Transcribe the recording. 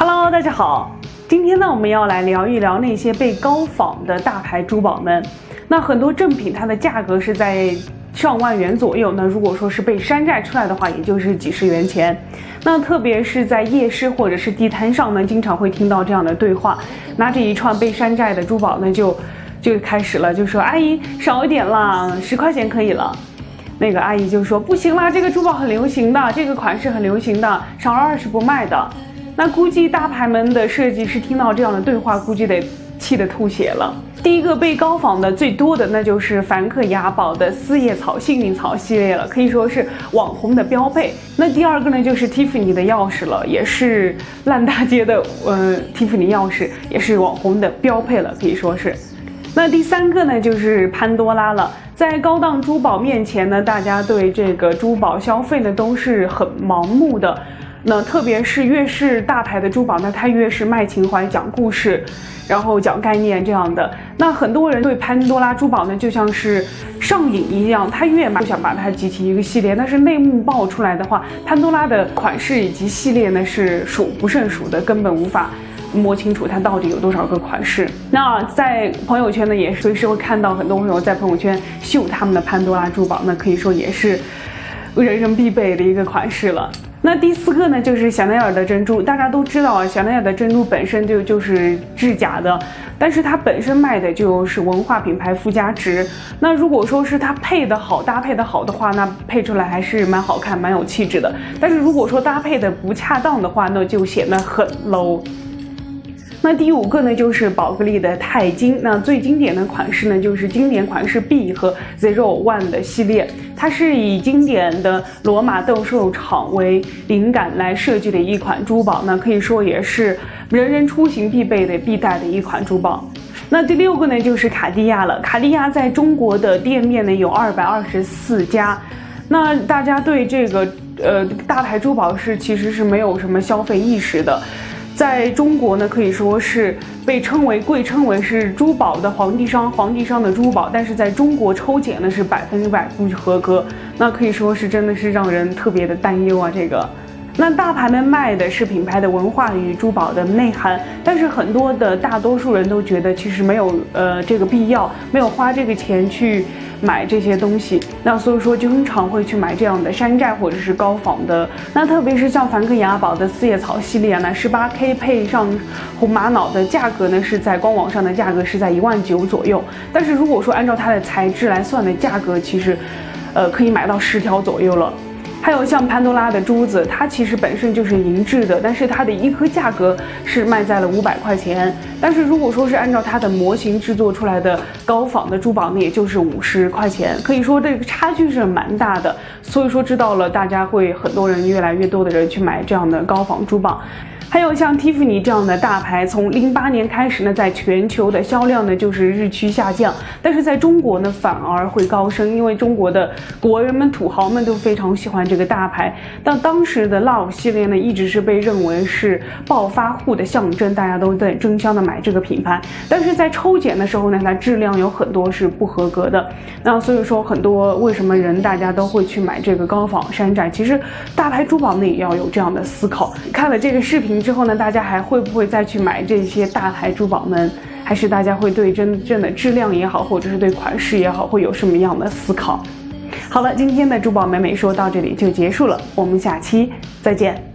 Hello，大家好，今天呢，我们要来聊一聊那些被高仿的大牌珠宝们。那很多正品它的价格是在上万元左右，那如果说是被山寨出来的话，也就是几十元钱。那特别是在夜市或者是地摊上呢，经常会听到这样的对话，拿着一串被山寨的珠宝呢，就就开始了，就说阿姨少一点啦，十块钱可以了。那个阿姨就说不行啦，这个珠宝很流行的，这个款式很流行的，少了二十不卖的。那估计大牌们的设计师听到这样的对话，估计得气得吐血了。第一个被高仿的最多的，那就是梵克雅宝的四叶草幸运草系列了，可以说是网红的标配。那第二个呢，就是 Tiffany 的钥匙了，也是烂大街的，呃，Tiffany 钥匙也是网红的标配了，可以说是。那第三个呢，就是潘多拉了。在高档珠宝面前呢，大家对这个珠宝消费呢都是很盲目的。那特别是越是大牌的珠宝，那它越是卖情怀、讲故事，然后讲概念这样的。那很多人对潘多拉珠宝呢，就像是上瘾一样，他越买就想把它集齐一个系列。但是内幕爆出来的话，潘多拉的款式以及系列呢是数不胜数的，根本无法摸清楚它到底有多少个款式。那在朋友圈呢，也随时会看到很多朋友在朋友圈秀他们的潘多拉珠宝，那可以说也是人人必备的一个款式了。那第四个呢，就是香奈儿的珍珠。大家都知道啊，香奈儿的珍珠本身就就是制假的，但是它本身卖的就是文化品牌附加值。那如果说是它配的好，搭配的好的话，那配出来还是蛮好看、蛮有气质的。但是如果说搭配的不恰当的话，那就显得很 low。那第五个呢，就是宝格丽的钛金。那最经典的款式呢，就是经典款式 B 和 Zero One 的系列。它是以经典的罗马斗兽场为灵感来设计的一款珠宝，那可以说也是人人出行必备的必带的一款珠宝。那第六个呢，就是卡地亚了。卡地亚在中国的店面呢有二百二十四家。那大家对这个呃大牌珠宝是其实是没有什么消费意识的。在中国呢，可以说是被称为贵称为是珠宝的皇帝商，皇帝商的珠宝，但是在中国抽检呢是百分之百不合格，那可以说是真的是让人特别的担忧啊。这个，那大牌们卖的是品牌的文化与珠宝的内涵，但是很多的大多数人都觉得其实没有呃这个必要，没有花这个钱去。买这些东西，那所以说经常会去买这样的山寨或者是高仿的。那特别是像梵克雅宝的四叶草系列呢，十八 K 配上红玛瑙的价格呢是在官网上的价格是在一万九左右。但是如果说按照它的材质来算的价格，其实，呃，可以买到十条左右了。还有像潘多拉的珠子，它其实本身就是银质的，但是它的一颗价格是卖在了五百块钱。但是如果说是按照它的模型制作出来的高仿的珠宝那，也就是五十块钱，可以说这个差距是蛮大的。所以说知道了，大家会很多人越来越多的人去买这样的高仿珠宝。还有像蒂芙尼这样的大牌，从零八年开始呢，在全球的销量呢就是日趋下降，但是在中国呢反而会高升，因为中国的国人们、土豪们都非常喜欢这个大牌。但当时的 Love 系列呢，一直是被认为是暴发户的象征，大家都在争相的买这个品牌。但是在抽检的时候呢，它质量有很多是不合格的。那所以说，很多为什么人大家都会去买这个高仿山寨？其实大牌珠宝呢也要有这样的思考。看了这个视频。之后呢，大家还会不会再去买这些大牌珠宝们？还是大家会对真正的质量也好，或者是对款式也好，会有什么样的思考？好了，今天的珠宝美美说到这里就结束了，我们下期再见。